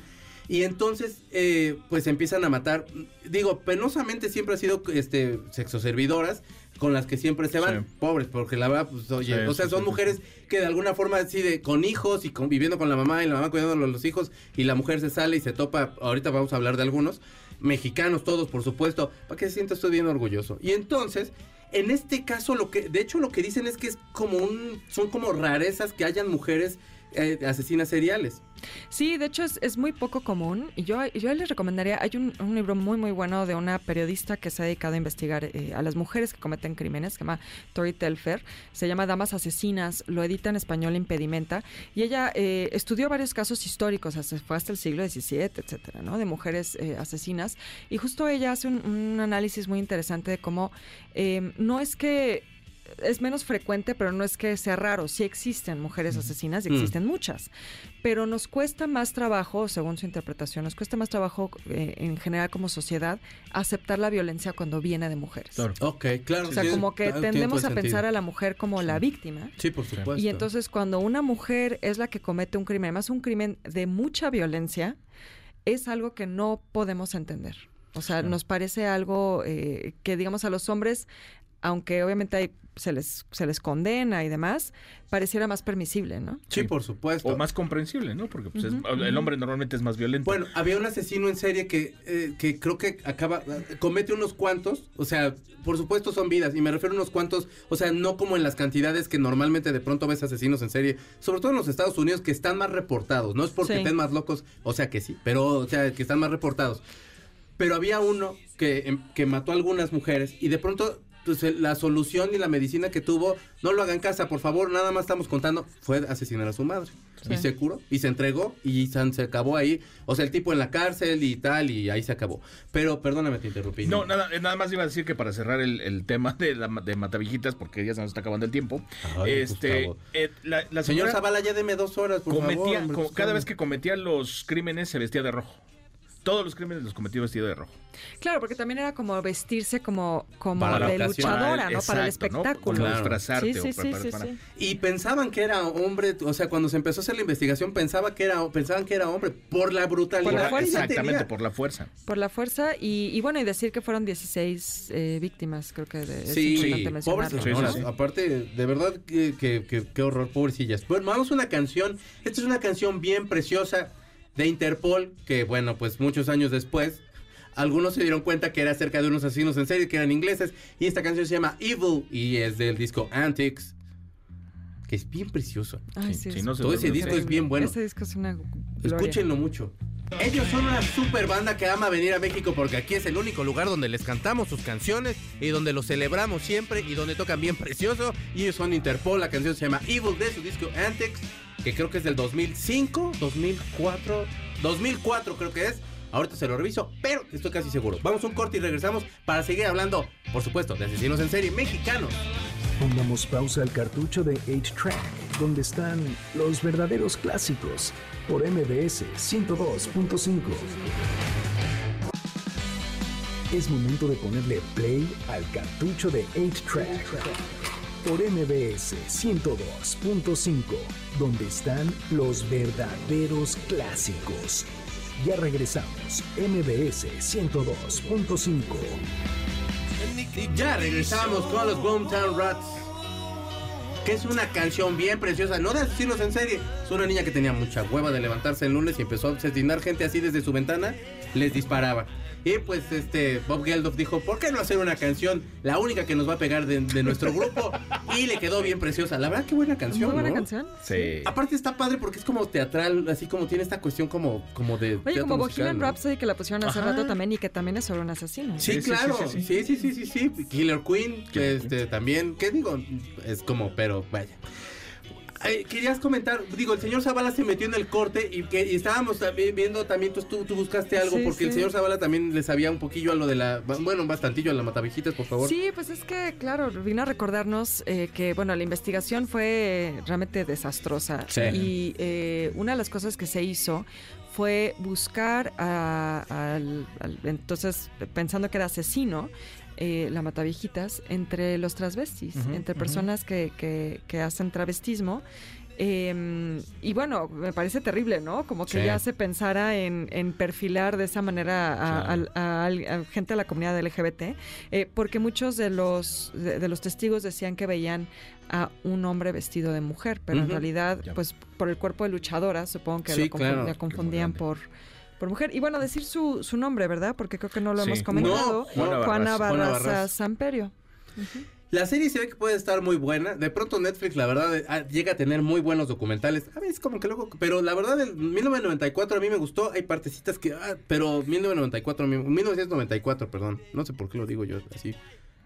Y entonces, eh, pues empiezan a matar. Digo, penosamente siempre ha sido este, sexoservidoras con las que siempre se van. Sí. Pobres, porque la verdad, pues, oye, Sí, o sea, son sí, mujeres que de alguna forma así de con hijos y conviviendo con la mamá y la mamá cuidando a los hijos y la mujer se sale y se topa, ahorita vamos a hablar de algunos, mexicanos todos, por supuesto, para que se sienta usted bien orgulloso. Y entonces, en este caso lo que de hecho lo que dicen es que es como un son como rarezas que hayan mujeres eh, asesinas seriales. Sí, de hecho es, muy poco común. Yo, yo les recomendaría, hay un, un libro muy muy bueno de una periodista que se ha dedicado a investigar eh, a las mujeres que cometen crímenes, que se llama Tori Telfer, se llama Damas Asesinas, lo edita en español Impedimenta, y ella eh, estudió varios casos históricos, hasta, fue hasta el siglo XVII, etcétera, ¿no? De mujeres eh, asesinas. Y justo ella hace un, un análisis muy interesante de cómo eh, no es que es menos frecuente, pero no es que sea raro. Sí existen mujeres asesinas y Mm. existen muchas. Pero nos cuesta más trabajo, según su interpretación, nos cuesta más trabajo eh, en general como sociedad aceptar la violencia cuando viene de mujeres. Claro. Ok, claro. O sea, como que claro, tendemos a pensar a la mujer como la víctima. Sí, por supuesto. Y entonces cuando una mujer es la que comete un crimen, además un crimen de mucha violencia, es algo que no podemos entender. O sea, nos parece algo eh, que, digamos, a los hombres, aunque obviamente hay, se, les, se les condena y demás, pareciera más permisible, ¿no? Sí, Sí. por supuesto. O más comprensible, ¿no? Porque pues, es- el hombre normalmente es más violento. Bueno, había un asesino en serie que, eh, que creo que acaba, comete unos cuantos, o sea, por supuesto son vidas, y me refiero a unos cuantos, o sea, no como en las cantidades que normalmente de pronto ves asesinos en serie, sobre todo en los Estados Unidos, que están más reportados, no es porque Sí. estén más locos, o sea que sí, pero, o sea, que están más reportados. Pero había uno que, em, que mató a algunas mujeres, y de pronto pues, la solución y la medicina que tuvo, no lo hagan en casa, por favor, nada más estamos contando, fue asesinar a su madre. Sí. Y se curó, y se entregó, y se acabó ahí. O sea, el tipo en la cárcel y tal, y ahí se acabó. Pero, perdóname, te interrumpí. No, nada, eh, nada más iba a decir que para cerrar el, el tema de, la, de Matavijitas, porque ya se nos está acabando el tiempo, Ay, este, eh, la, la Señor señora Zavala, ya deme dos horas, por cometía, favor. hombre, co- cada vez que cometía los crímenes se vestía de rojo. Todos los crímenes los cometió vestido de rojo. Claro, porque también era como vestirse como, como Para la de ocasión. luchadora, ¿no? Para el exacto, ¿no? espectáculo. Como Claro. disfrazarte Sí, o sí, sí, para-. Y pensaban que era hombre, o sea, cuando se empezó a hacer la investigación, pensaba que era, pensaban que era hombre por la brutalidad. Por la fuerza. Exactamente, tenía. por la fuerza. Por la fuerza y, y bueno, y decir que fueron 16 eh, víctimas, creo que de, es Sí, importante pobres sí. Aparte, de verdad, que, que, que- qué horror, pobrecillas. Bueno, vamos a una canción. Esta es una canción bien preciosa de Interpol, que bueno, pues muchos años después, algunos se dieron cuenta que era acerca de unos asesinos en serie que eran ingleses. Y esta canción se llama Evil y es del disco Antics, que es bien precioso. Ay, Sí, sí, sí, es no se Todo ese disco es bien bueno. Ese disco es una. Escúchenlo mucho. Ellos son una super banda que ama venir a México porque aquí es el único lugar donde les cantamos sus canciones y donde los celebramos siempre y donde tocan bien precioso. Y ellos son Interpol, la canción se llama Evil de su disco Antics, que creo que es del 2005, 2004, 2004 creo que es. Ahorita se lo reviso, pero estoy casi seguro. Vamos a un corte y regresamos para seguir hablando, por supuesto, de asesinos en serie mexicanos. Pongamos pausa al cartucho de 8-Track, donde están los verdaderos clásicos, por MBS 102.5. Es momento de ponerle play al cartucho de 8-Track, por MBS 102.5, donde están los verdaderos clásicos. Ya regresamos, MBS 102.5. Y ya regresamos con los Boomtown Rats. Que es una canción bien preciosa, no de asesinos en serie. Es una niña que tenía mucha hueva de levantarse el lunes y empezó a asesinar gente así desde su ventana. Les disparaba. Y pues este Bob Geldof dijo, ¿por qué no hacer una canción? La única que nos va a pegar de, de nuestro grupo. y le quedó bien preciosa. La verdad, qué buena canción. Muy buena ¿no? canción. Sí. Aparte está padre porque es como teatral, así como tiene esta cuestión como, como de... Oye, como musical, Bohemian ¿no? Rhapsody que la pusieron hace Ajá. rato también y que también es sobre un asesino. Sí, Sí, sí, claro. sí, Sí, sí, sí, sí, sí, sí. Killer Queen, que Killer este también, ¿qué digo? Es como, pero vaya. Ay, querías comentar, digo, el señor Zavala se metió en el corte y que y estábamos también viendo también, tú, tú, buscaste algo, Sí, porque el señor Zavala también le sabía un poquillo a lo de la, bueno, bastantillo a la matavijitas, por favor. Sí, pues es que, claro, vino a recordarnos eh, que, bueno, la investigación fue realmente desastrosa. Sí. Y eh, una de las cosas que se hizo fue buscar a- al, al- entonces, pensando que era asesino, eh, la mataviejitas, entre los transvestis, entre personas que, que- que hacen travestismo. Eh, y bueno, me parece terrible, ¿no? Como que Sí. ya se pensara en, en perfilar de esa manera a, a al- a gente de la comunidad LGBT, eh, porque muchos de los, de, de los testigos decían que veían a un hombre vestido de mujer, pero en realidad, Ya. pues por el cuerpo de luchadora, supongo que Sí, lo confun- claro. la confundían por, por mujer. Y bueno, decir su, su nombre, ¿verdad? Porque creo que no lo Sí. hemos comentado. No, Juana Juana Barraza. Juana Barraza Barraza. Samperio. La serie se ve que puede estar muy buena. De pronto Netflix, la verdad, eh, ah, llega a tener muy buenos documentales. A veces como que luego... Pero la verdad, en 1994 a mí me gustó. Hay partecitas que... ah, pero 1994, a mí- 1994, perdón. No sé por qué lo digo yo así.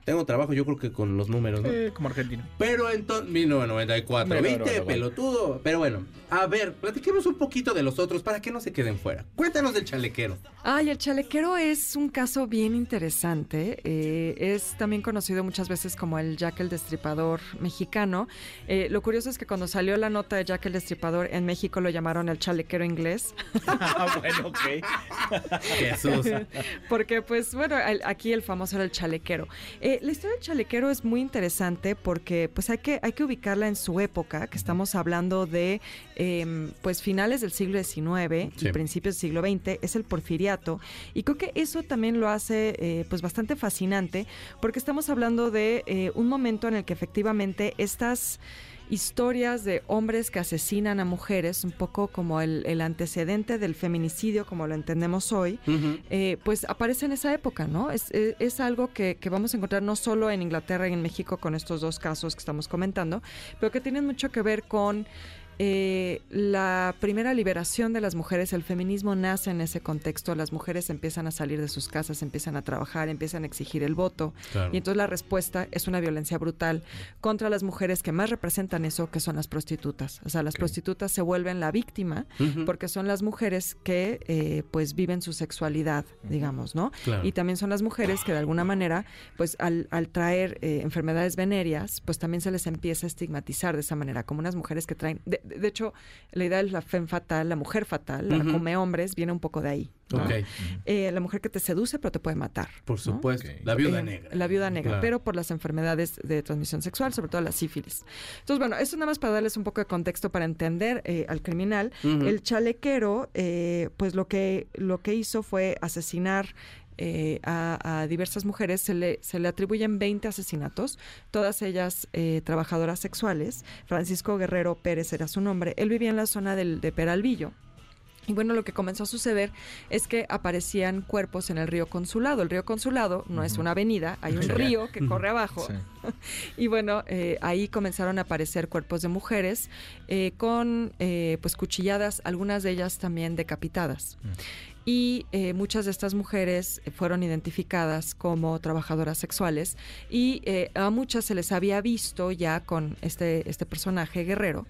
Tengo trabajo yo creo que con los números, ¿no? Eh, como argentino. Pero entonces, 1994, Bueno, ¿viste? bueno, bueno. Pelotudo. Pero bueno, a ver, platiquemos un poquito de los otros para que no se queden fuera. Cuéntanos del chalequero. Ay, el chalequero es un caso bien interesante. eh, es también conocido muchas veces como el Jack el Destripador mexicano. Eh, lo curioso es que cuando salió la nota de Jack el Destripador en México lo llamaron el chalequero inglés. Ah, bueno, ok. Jesús. Porque, pues, bueno, el- aquí el famoso era el chalequero. Eh, la historia del chalequero es muy interesante porque, pues, hay que, hay que ubicarla en su época, que estamos hablando de, em, pues, finales del siglo XIX Sí. y principios del siglo XX, es el porfiriato. Y creo que eso también lo hace, eh, pues, bastante fascinante porque estamos hablando de eh, un momento en el que efectivamente estas historias de hombres que asesinan a mujeres, un poco como el, el antecedente del feminicidio, como lo entendemos hoy, eh, pues aparece en esa época, ¿no? Es, es- es algo que, que vamos a encontrar no solo en Inglaterra y en México con estos dos casos que estamos comentando, pero que tienen mucho que ver con eh, la primera liberación de las mujeres. El feminismo nace en ese contexto. Las mujeres empiezan a salir de sus casas, empiezan a trabajar, empiezan a exigir el voto. Claro. Y entonces la respuesta es una violencia brutal contra las mujeres que más representan eso, que son las prostitutas. O sea, las prostitutas se vuelven la víctima porque son las mujeres que eh, pues viven su sexualidad, digamos, ¿no? Claro. Y también son las mujeres que de alguna manera, pues al, al traer eh, enfermedades venéreas, pues también se les empieza a estigmatizar de esa manera, como unas mujeres que traen, de, de- de hecho, la idea de la femme fatal, la mujer fatal, la come hombres, viene un poco de ahí. Eh, la mujer que te seduce pero te puede matar. por ¿no? supuesto. La viuda Eh, negra. La viuda negra, Claro. pero por las enfermedades de transmisión sexual, sobre todo la sífilis. Entonces, bueno, eso nada más para darles un poco de contexto para entender eh, al criminal. El chalequero, eh, pues lo que, lo que hizo fue asesinar eh, a, a diversas mujeres. Se le, se le atribuyen 20 asesinatos, todas ellas eh, trabajadoras sexuales. Francisco Guerrero Pérez era su nombre. Él vivía en la zona del, de Peralvillo. Y bueno, lo que comenzó a suceder es que aparecían cuerpos en el río Consulado. El río Consulado no es una avenida, hay un río que corre abajo. Sí. Y bueno, eh, ahí comenzaron a aparecer cuerpos de mujeres eh, con eh, pues cuchilladas, algunas de ellas también decapitadas. Mm. Y eh, muchas de estas mujeres fueron identificadas como trabajadoras sexuales y eh, a muchas se les había visto ya con este, este personaje guerrero.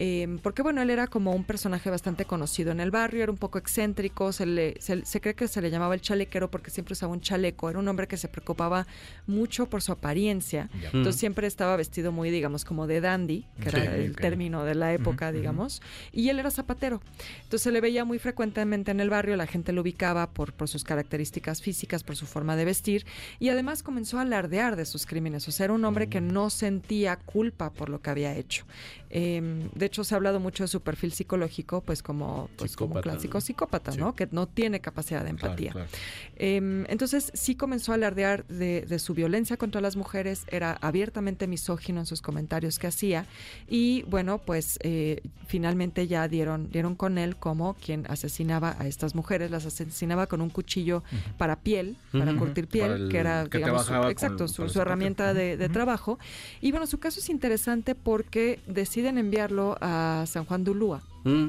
Eh, porque bueno, él era como un personaje bastante conocido en el barrio, era un poco excéntrico, se, le, se, se cree que se le llamaba el chalequero porque siempre usaba un chaleco, era un hombre que se preocupaba mucho por su apariencia, entonces Mm. siempre estaba vestido muy, digamos, como de dandy, que Sí, era el término de la época, digamos, y él era zapatero. Entonces se le veía muy frecuentemente en el barrio, la gente lo ubicaba por, por sus características físicas, por su forma de vestir, y además comenzó a alardear de sus crímenes. O sea, era un hombre que no sentía culpa por lo que había hecho. Eh, de hecho, se ha hablado mucho de su perfil psicológico, pues como, pues, como un clásico psicópata, Sí. ¿no? Que no tiene capacidad de empatía. claro. Eh, entonces sí comenzó a alardear de, de su violencia contra las mujeres, era abiertamente misógino en sus comentarios que hacía y bueno, pues eh, finalmente ya dieron, dieron con él como quien asesinaba a estas mujeres, las asesinaba con un cuchillo para piel, para Ujú. curtir piel, el- que era que digamos, su- exacto, su, para su su herramienta de, trabajo. Y bueno, su caso es interesante porque deciden enviarlo a San Juan de Ulúa. Mm.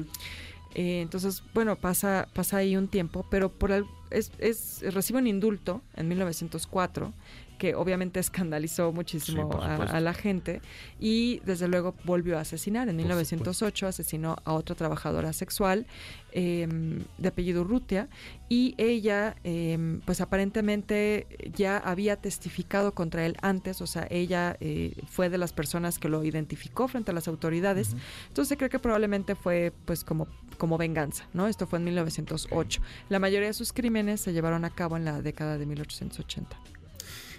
Eh, entonces, bueno, pasa, pasa ahí un tiempo, pero por al- es, es- recibe un indulto en 1904 que obviamente escandalizó muchísimo Sí, a, la gente y desde luego volvió a asesinar. En Por 1908 asesinó a otra trabajadora sexual eh, de apellido Rutia y ella eh, pues aparentemente ya había testificado contra él antes, o sea, ella eh, fue de las personas que lo identificó frente a las autoridades. Entonces se cree que probablemente fue pues como, como venganza, ¿no? Esto fue en 1908. La mayoría de sus crímenes se llevaron a cabo en la década de 1880.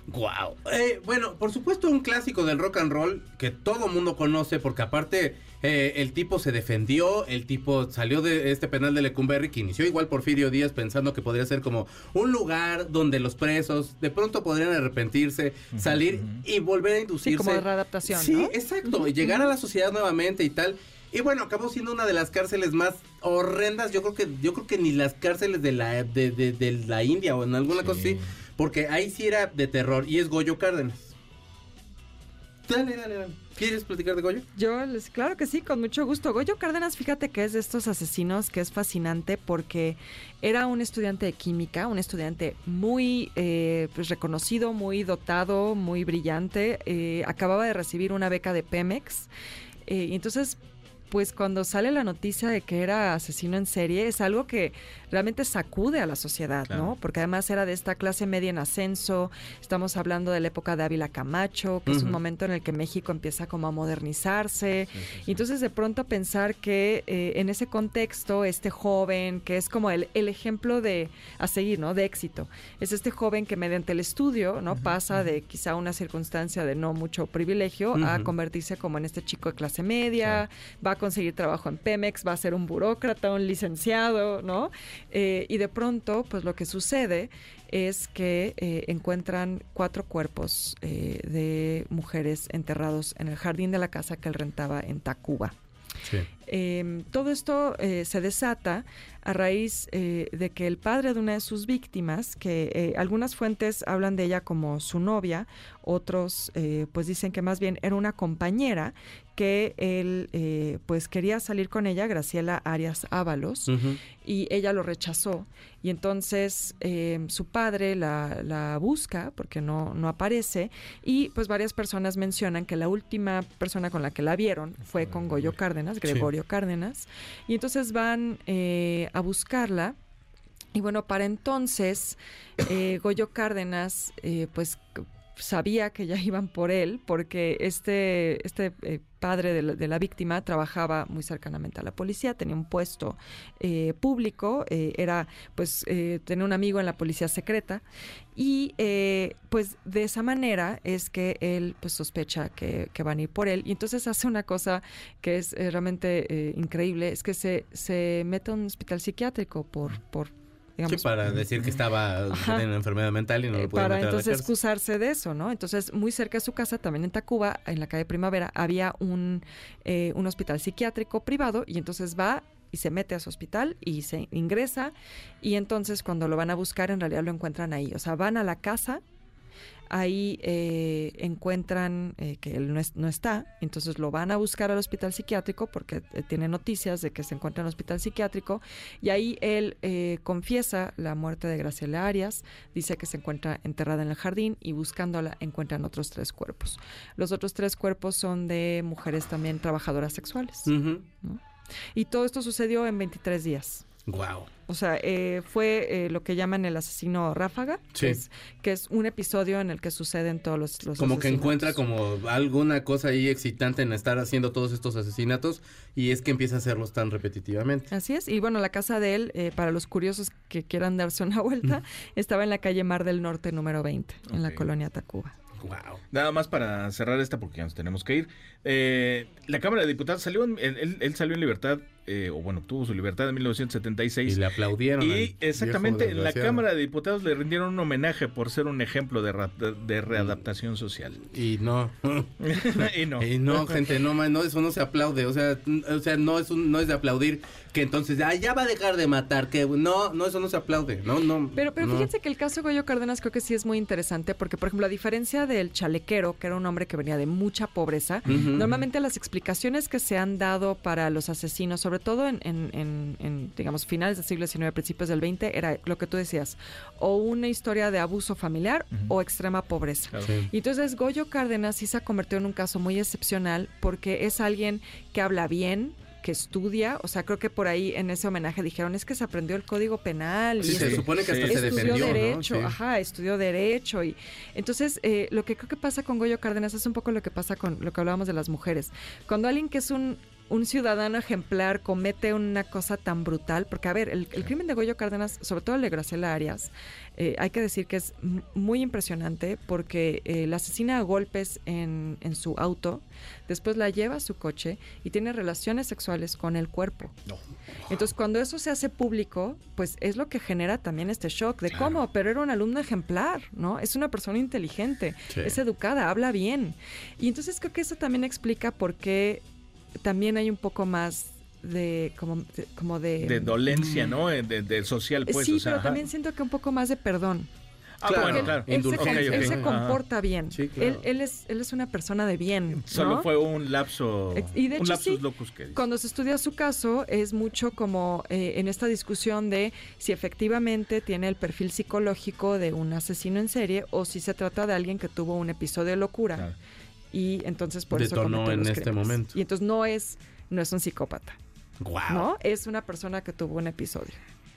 Wow. Eh, bueno, por supuesto un clásico del rock and roll que todo mundo conoce porque aparte eh, el tipo se defendió, el tipo salió de este penal de Lecumberri que inició igual Porfirio Díaz pensando que podría ser como un lugar donde los presos de pronto podrían arrepentirse, salir y volver a inducirse. Sí, como de readaptación, Sí, ¿no? exacto, y llegar a la sociedad nuevamente y tal. Y bueno, acabó siendo una de las cárceles más horrendas. Yo creo que yo creo que ni las cárceles de la de, de- de la India o en alguna Sí. cosa así, porque ahí sí era de terror y es Goyo Cárdenas. Dale, dale, dale. ¿Quieres platicar de Goyo? Yo, les, claro que sí, con mucho gusto. Goyo Cárdenas, fíjate que es de estos asesinos que es fascinante porque era un estudiante de química, un estudiante muy eh, pues, reconocido, muy dotado, muy brillante. eh, acababa de recibir una beca de Pemex. eh, entonces, pues cuando sale la noticia de que era asesino en serie, es algo que realmente sacude a la sociedad, Claro. ¿no? Porque además era de esta clase media en ascenso. Estamos hablando de la época de Ávila Camacho, que es un momento en el que México empieza como a modernizarse. Sí, sí, sí. Y entonces de pronto pensar que eh, en ese contexto, este joven, que es como el, el ejemplo de a seguir, ¿no? De éxito, es este joven que mediante el estudio, ¿no? Pasa de quizá una circunstancia de no mucho privilegio a convertirse como en este chico de clase media, va a conseguir trabajo en Pemex, va a ser un burócrata, un licenciado, ¿no? Eh, y de pronto, pues lo que sucede es que eh, encuentran cuatro cuerpos eh, de mujeres enterrados en el jardín de la casa que él rentaba en Tacuba. Sí. Eh, todo esto eh, se desata a raíz eh, de que el padre de una de sus víctimas, que eh, algunas fuentes hablan de ella como su novia, otros eh, pues dicen que más bien era una compañera que él eh, pues quería salir con ella, Graciela Arias Ábalos, y ella lo rechazó. Y entonces eh, su padre la, la busca porque no, no aparece y pues varias personas mencionan que la última persona con la que la vieron fue con Goyo Cárdenas, Gregorio Cárdenas, y entonces van eh, a buscarla. Y bueno, para entonces eh, Goyo Cárdenas eh, pues sabía que ya iban por él porque este, este eh, padre de la, víctima trabajaba muy cercanamente a la policía, tenía un puesto eh, público, eh, era pues eh, tenía un amigo en la policía secreta y pues de esa manera es que él pues sospecha que, van a ir por él y entonces hace una cosa que es realmente increíble, es que se, se mete a un hospital psiquiátrico por, por Sí, para decir que estaba en una enfermedad mental y no eh, lo podían para meter a la entonces excusarse de eso, ¿no? Entonces, muy cerca de su casa, también en Tacuba, en la calle Primavera, había un, eh, un hospital psiquiátrico privado y entonces va y se mete a su hospital y se ingresa y entonces cuando lo van a buscar en realidad lo encuentran ahí. O sea, van a la casa ahí eh, encuentran eh, que él no, es- no está, entonces lo van a buscar al hospital psiquiátrico porque eh, tiene noticias de que se encuentra en el hospital psiquiátrico y ahí él eh, confiesa la muerte de Graciela Arias, dice que se encuentra enterrada en el jardín y buscándola encuentran otros tres cuerpos. Los otros tres cuerpos son de mujeres también trabajadoras sexuales. Y todo esto sucedió en 23 días. Guau. O sea, eh, fue eh, lo que llaman el asesino ráfaga, Sí. que, es, que es un episodio en el que suceden todos los, los Como que encuentra como alguna cosa ahí excitante en estar haciendo todos estos asesinatos y es que empieza a hacerlos tan repetitivamente. Así es. Y bueno, la casa de él, eh, para los curiosos que quieran darse una vuelta, estaba en la calle Mar del Norte número 20, en la colonia Tacuba. Wow. Nada más para cerrar esta porque ya nos tenemos que ir. Eh, la Cámara de Diputados salió, en- él- él salió en libertad, eh, o bueno, obtuvo su libertad en Y 1976. le aplaudieron. Y exactamente en la. Cámara de Diputados le rindieron un homenaje por ser un ejemplo de, de- de readaptación social. Y no. y no. Y no, gente, no, man, no, eso no se aplaude. O sea, o sea no, es un, no es de aplaudir que entonces, ah, ya va a dejar de matar. que No, no, eso no se aplaude. No, no. Pero, pero no. fíjense que el caso de Goyo Cárdenas creo que sí es muy interesante porque, por ejemplo, a diferencia del chalequero, que era un hombre que venía de mucha pobreza, normalmente las explicaciones que se han dado para los asesinos, sobre todo en, en- en- en, digamos, finales del siglo XIX, principios del XX, era lo que tú decías, o una historia de abuso familiar o extrema pobreza. Claro. Sí. Y entonces Goyo Cárdenas sí se ha convertido en un caso muy excepcional porque es alguien que habla bien, que estudia, o sea, creo que por ahí en ese homenaje dijeron, es que se aprendió el Código Penal. Sí, y se supone que hasta Sí. se estudió defendió, ¿no? derecho, Sí. ajá, estudió derecho y entonces eh, lo que creo que pasa con Goyo Cárdenas es un poco lo que pasa con lo que hablábamos de las mujeres. Cuando alguien que es un un ciudadano ejemplar comete una cosa tan brutal, porque a ver, el, el crimen de Goyo Cárdenas, sobre todo el de Graciela Arias, eh, hay que decir que es muy impresionante porque eh, la asesina a golpes en, en su auto, después la lleva a su coche y tiene relaciones sexuales con el cuerpo. No. Entonces, cuando eso se hace público, pues es lo que genera también este shock de Claro. cómo, pero era un alumno ejemplar, ¿no? Es una persona inteligente, Sí. es educada, habla bien. Y entonces creo que eso también explica por qué también hay un poco más de como de, como de, De dolencia, ¿no? Eh, De, de social, pues. sí, o sea, pero ajá. también siento que un poco más de perdón. Ah, Claro. bueno, Él- claro. Él, se, él Ajá. comporta bien. Sí, claro. él, él es, él es una persona de bien. Solo fue un lapso. Ex- y de un hecho, lapsus sí, locus que dice. Cuando se estudia su caso es mucho como eh, en esta discusión de si efectivamente tiene el perfil psicológico de un asesino en serie o si se trata de alguien que tuvo un episodio de locura Claro. Y entonces por eso Detonó cometió en los este crímenes. momento. Y entonces no es no es un psicópata, Guau. ¿no? Es una persona que tuvo un episodio.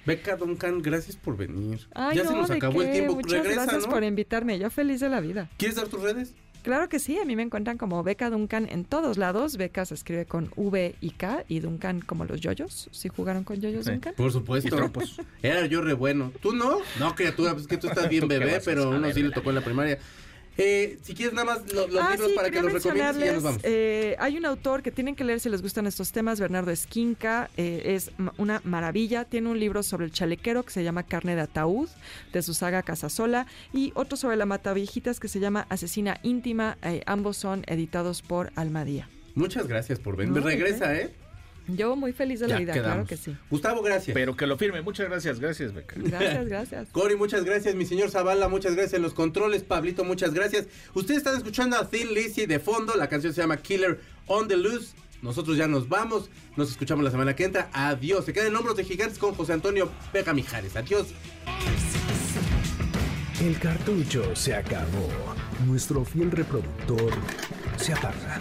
Beca Duncan, gracias por venir. Ay, ya no, se nos ¿de acabó el tiempo. Muchas Regresa, gracias ¿no? por invitarme. Yo feliz de la vida. ¿Quieres dar tus redes? Claro que sí, a mí me encuentran como Beca Duncan en todos lados. Beca se escribe con V y K y Duncan como los yoyos. ¿Sí jugaron con yoyos Sí. Duncan? Por supuesto. Era yo re bueno. ¿Tú no? No, criatura, pues que tú estás bien ¿Tú qué bebé, pero uno sí le tocó en la primaria. Eh, si quieres nada más lo- los ah, libros sí, para que los recomiendes y ya nos vamos. eh, hay un autor que tienen que leer si les gustan estos temas, Bernardo Esquinca, eh, es una maravilla, tiene un libro sobre el chalequero que se llama Carne de Ataúd, de su saga Casasola, y otro sobre la Mataviejitas que se llama Asesina Íntima, eh, ambos son editados por Almadía. Muchas gracias por venir. No, Regresa, ¿de ¿eh? Yo muy feliz de la Ya vida, quedamos. claro que sí. Gustavo, gracias. Pero que lo firme. Muchas gracias. Gracias, Beca. Gracias, gracias. Cory, muchas gracias. Mi señor Zavala, muchas gracias en los controles. Pablito, muchas gracias. Ustedes están escuchando a Thin Lizzy de fondo. La canción se llama Killer on the Loose. Nosotros ya nos vamos. Nos escuchamos la semana que entra. Adiós. Se quedan en hombros de gigantes con José Antonio Vega Mijares. Adiós. El cartucho se acabó. Nuestro fiel reproductor se apaga.